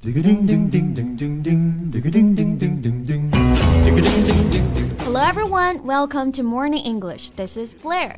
Hello everyone, welcome to Morning English. This is Blair.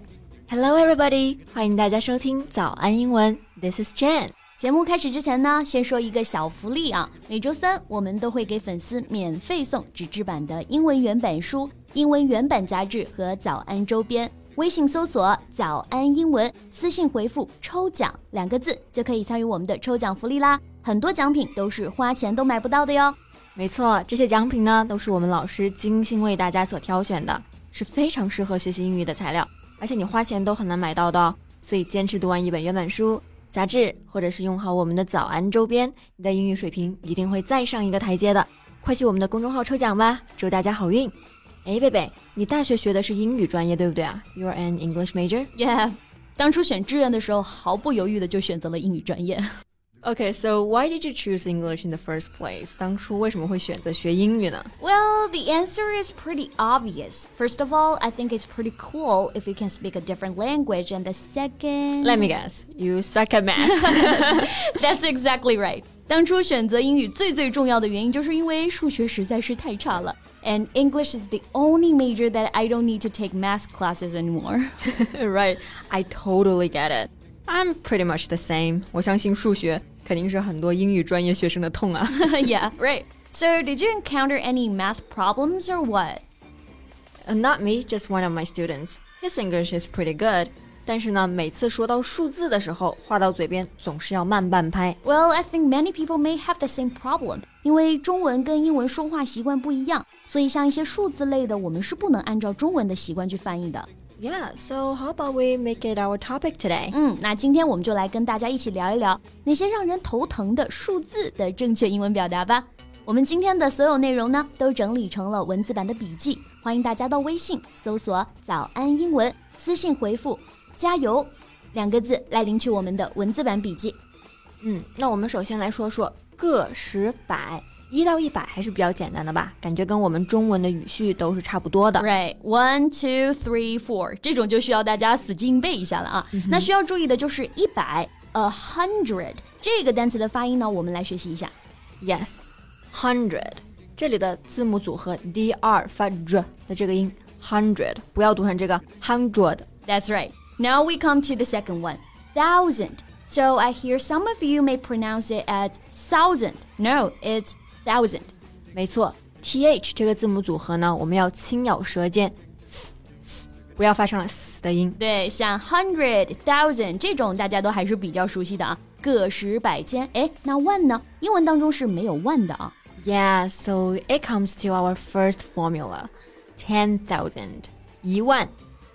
Hello everybody，欢迎大家收听早安英文。This is Jen。节目开始之前呢，先说一个小福利啊，每周三我们都会给粉丝免费送纸质版的英文原版书、英文原版杂志和早安周边。微信搜索“早安英文”，私信回复“抽奖”两个字，就可以参与我们的抽奖福利啦。很多奖品都是花钱都买不到的哟。没错，这些奖品呢，都是我们老师精心为大家所挑选的，是非常适合学习英语的材料，而且你花钱都很难买到的哦。所以坚持读完一本原版书、杂志，或者是用好我们的早安周边，你的英语水平一定会再上一个台阶的。快去我们的公众号抽奖吧，祝大家好运！哎，贝贝，你大学学的是英语专业，对不对啊？You're an English major. Yeah，当初选志愿的时候，毫不犹豫的就选择了英语专业。Okay, so why did you choose English in the first place? 当初为什么会选择学英语呢？Well, the answer is pretty obvious. First of all, I think it's pretty cool if you can speak a different language. And the second, let me guess, you suck at math. That's exactly right. 当初选择英语最最重要的原因，就是因为数学实在是太差了。and English is the only major that I don't need to take math classes anymore. right, I totally get it. I'm pretty much the same. 我相信数学肯定是很多英语专业学生的痛啊。yeah, right. So, did you encounter any math problems or what? Uh, not me, just one of my students. His English is pretty good. 但是呢，每次说到数字的时候，话到嘴边总是要慢半拍。Well, I think many people may have the same problem. 因为中文跟英文说话习惯不一样，所以像一些数字类的，我们是不能按照中文的习惯去翻译的。 Yeah, so how about we make it our topic today? 嗯，那今天我们就来跟大家一起聊一聊那些让人头疼的数字的正确英文表达吧。我们今天的所有内容呢，都整理成了文字版的笔记，欢迎大家到微信搜索“早安英文”，私信回复“加油”两个字来领取我们的文字版笔记。嗯，那我们首先来说说个、十、百。一到一百还是比较简单的吧，感觉跟我们中文的语序都是差不多的。Right, one, two, three, four，这种就需要大家死记硬背一下了啊。那需要注意的就是一百，a hundred 这个单词的发音呢，我们来学习一下。Yes, hundred，这里的字母组合 d r 发 r 的这个音，hundred 不要读成这个 hundred。That's right. Now we come to the second one, thousand. So I hear some of you may pronounce it as thousand. No, it's thousand，没错，th 这个字母组合呢，我们要轻咬舌尖，不要发成了 s 的音。对，像 hundred、thousand 这种大家都还是比较熟悉的啊，个、十、百、千。哎，那万呢？英文当中是没有万的啊。Yeah, so it comes to our first formula, ten thousand，一万，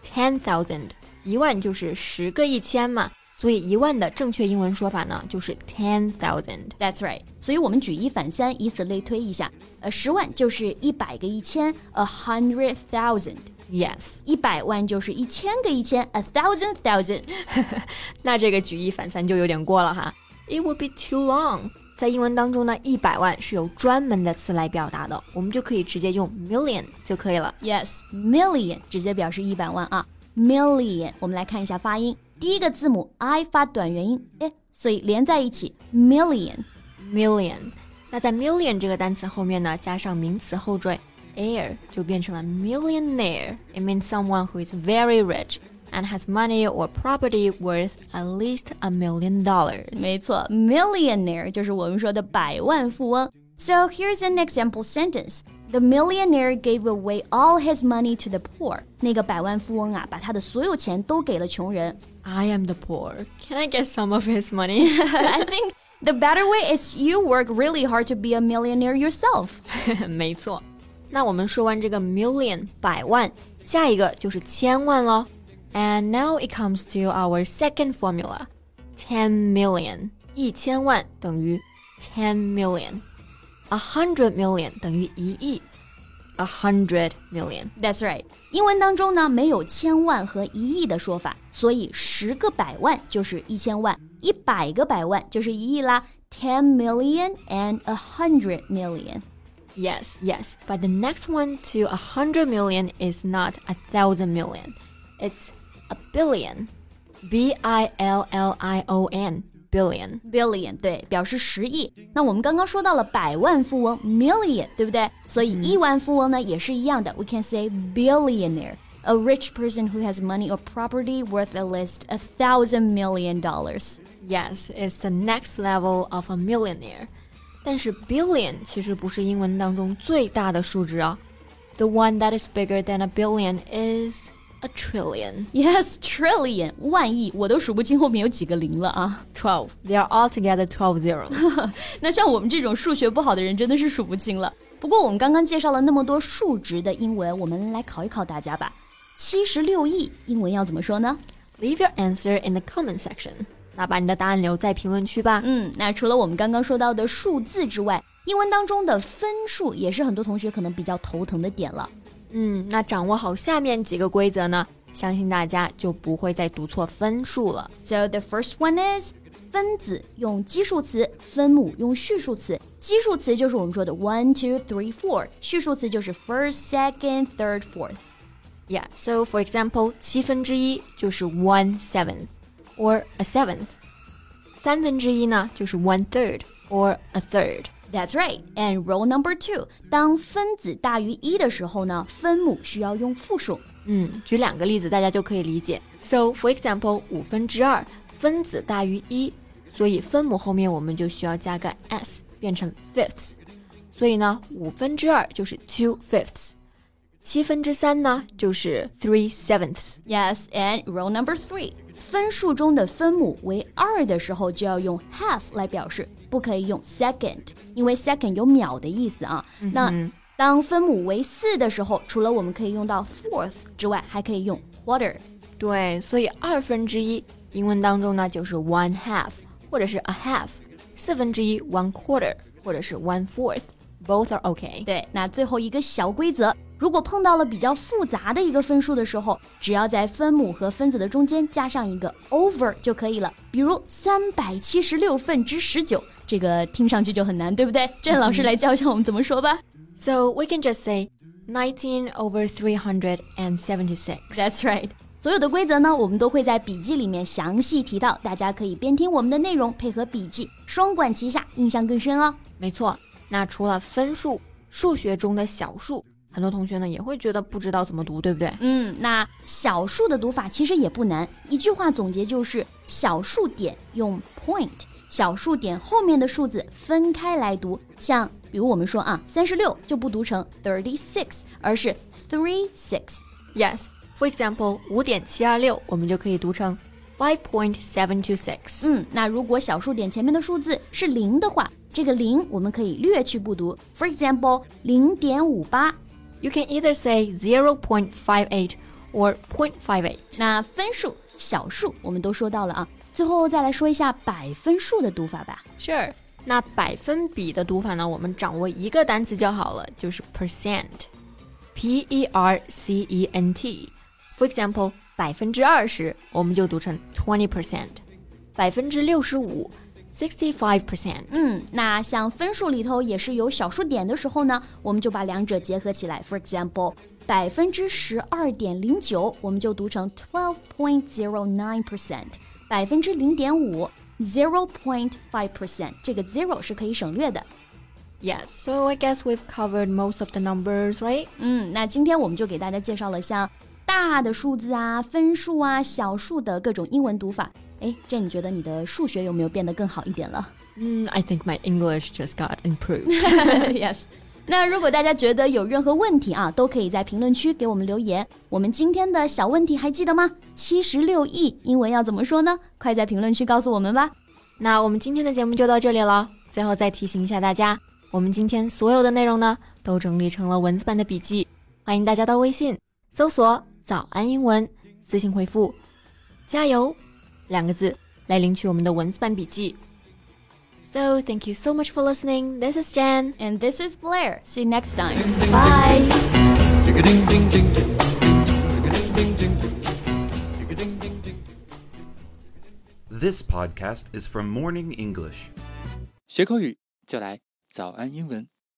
ten thousand，一万就是十个一千嘛。 所以一万的正确英文说法呢，就是 ten thousand。That's right。所以我们举一反三，以此类推一下。呃，十万就是一百个一千，a hundred thousand。Yes。一百万就是一千个一千，a thousand thousand。那这个举一反三就有点过了哈。It would be too long。在英文当中呢，一百万是有专门的词来表达的，我们就可以直接用 million 就可以了。Yes，million 直接表示一百万啊。Million，我们来看一下发音。第一个字母 i 发短元音，哎，所以连在一起 million，million。那在 million 这个单词后面呢，加上名词后缀 air，就变成了 millionaire。It means someone who is very rich and has money or property worth at least a million dollars。没错，millionaire 就是我们说的百万富翁。So here's an example sentence. The millionaire gave away all his money to the poor. 那个百万富翁啊，把他的所有钱都给了穷人。I am the poor. Can I get some of his money? I think the better way is you work really hard to be a millionaire yourself. 没错。那我们说完这个 million 百万，下一个就是千万了。And now it comes to our second formula. Ten million 一千万等于 ten million. A hundred million 等于一亿。a hundred million. That's right. 英文当中呢没有千万和一亿的说法，所以十个百万就是一千万，一百个百万就是一亿啦。Ten million and a hundred million. Yes, yes. But the next one to a hundred million is not a thousand million. It's a billion. B I L L I O N. billion。 billion 对，表示十亿。那我们刚刚说到了百万富翁 million，对不对？所以亿万富翁呢也是一样的，we can say billionaire。A rich person who has money or property worth at least a thousand million dollars. Yes, it's the next level of a millionaire. 但是 billion 其实不是英文当中最大的数值啊。The one that is bigger than a billion is a trillion. Yes, trillion 万亿，我都数不清后面有几个零了啊。Twelve. They are altogether twelve zeros. 那像我们这种数学不好的人真的是数不清了。不过我们刚刚介绍了那么多数值的英文，我们来考一考大家吧。七十六亿英文要怎么说呢？Leave your answer in the comment section. 那把你的答案留在评论区吧。嗯，那除了我们刚刚说到的数字之外，英文当中的分数也是很多同学可能比较头疼的点了。嗯，那掌握好下面几个规则呢，相信大家就不会再读错分数了。So the first one is 分子用基数词，分母用序数词。基数词就是我们说的 one, two, three, four，序数词就是 first, second, third, fourth。Yeah, so for example, 七分之一就是 one seventh or a seventh。三分之一呢就是 one third or a third。That's right. And rule number two，当分子大于一的时候呢，分母需要用复数。嗯，举两个例子大家就可以理解。So for example，五分之二分子大于一，所以分母后面我们就需要加个 s，变成 fifths。所以呢，五分之二就是 two fifths。七分之三呢就是 three sevenths。 Yes, and rule number three， 分数中的分母为二的时候就要用 half 来表示，不可以用 second，因为 second 有秒的意思啊。那当分母为四的时候，除了我们可以用到 fourth 之外，还可以用 quarter。对，所以二分之一英文当中呢就是 one half 或者是 a half，四分之一 one quarter 或者是 one fourth，both are okay。对，那最后一个小规则，如果碰到了比较复杂的一个分数的时候，只要在分母和分子的中间加上一个 over 就可以了。比如三百七十六分之十九，这个听上去就很难，对不对？郑老师来教一下我们怎么说吧。So we can just say nineteen over three hundred and seventy-six. That's right。所有的规则呢，我们都会在笔记里面详细提到，大家可以边听我们的内容，配合笔记，双管齐下，印象更深哦。没错。那除了分数，数学中的小数，很多同学呢也会觉得不知道怎么读，对不对？嗯，那小数的读法其实也不难，一句话总结就是小数点用 point，小数点后面的数字分开来读。像比如我们说啊，三十六就不读成 thirty six，而是 three six。Yes. For example，五点七二六，我们就可以读成 five point seven two six。嗯，那如果小数点前面的数字是零的话，这个零我们可以略去不读。For example，零点五八。You can either say zero point five eight or point five eight. 那分数、小数我们都说到了啊，最后再来说一下百分数的读法吧。 Sure. 那百分比的读法呢？我们掌握一个单词就好了，就是 percent，p e r c e n t。For example，百分之二十，我们就读成 twenty percent。百分之六十五 ，sixty five percent。嗯，那像分数里头也是有小数点的时候呢，我们就把两者结合起来。For example，百分之十二点零九，我们就读成 twelve point zero nine percent。百分之零点五，zero point five percent。这个 zero 是可以省略的。 Yes, so I guess we've covered most of the numbers, right? 嗯，那今天我们就给大家介绍了像 大的数字啊、分数啊、小数的各种英文读法。哎，这你觉得你的数学有没有变得更好一点了 Mm, I think my English just got improved.？Yes。那如果大家觉得有任何问题啊，都可以在评论区给我们留言。我们今天的小问题还记得吗？七十六亿英文要怎么说呢？快在评论区告诉我们吧。那我们今天的节目就到这里了。最后再提醒一下大家，我们今天所有的内容呢，都整理成了文字版的笔记，欢迎大家到微信搜索“早安英文”，私信回复“加油”两个字来领取我们的文字版笔记。So thank you so much for listening. This is Jen. And this is Blair. See you next time. Bye. This podcast is from Morning English. 学口语就来早安英文。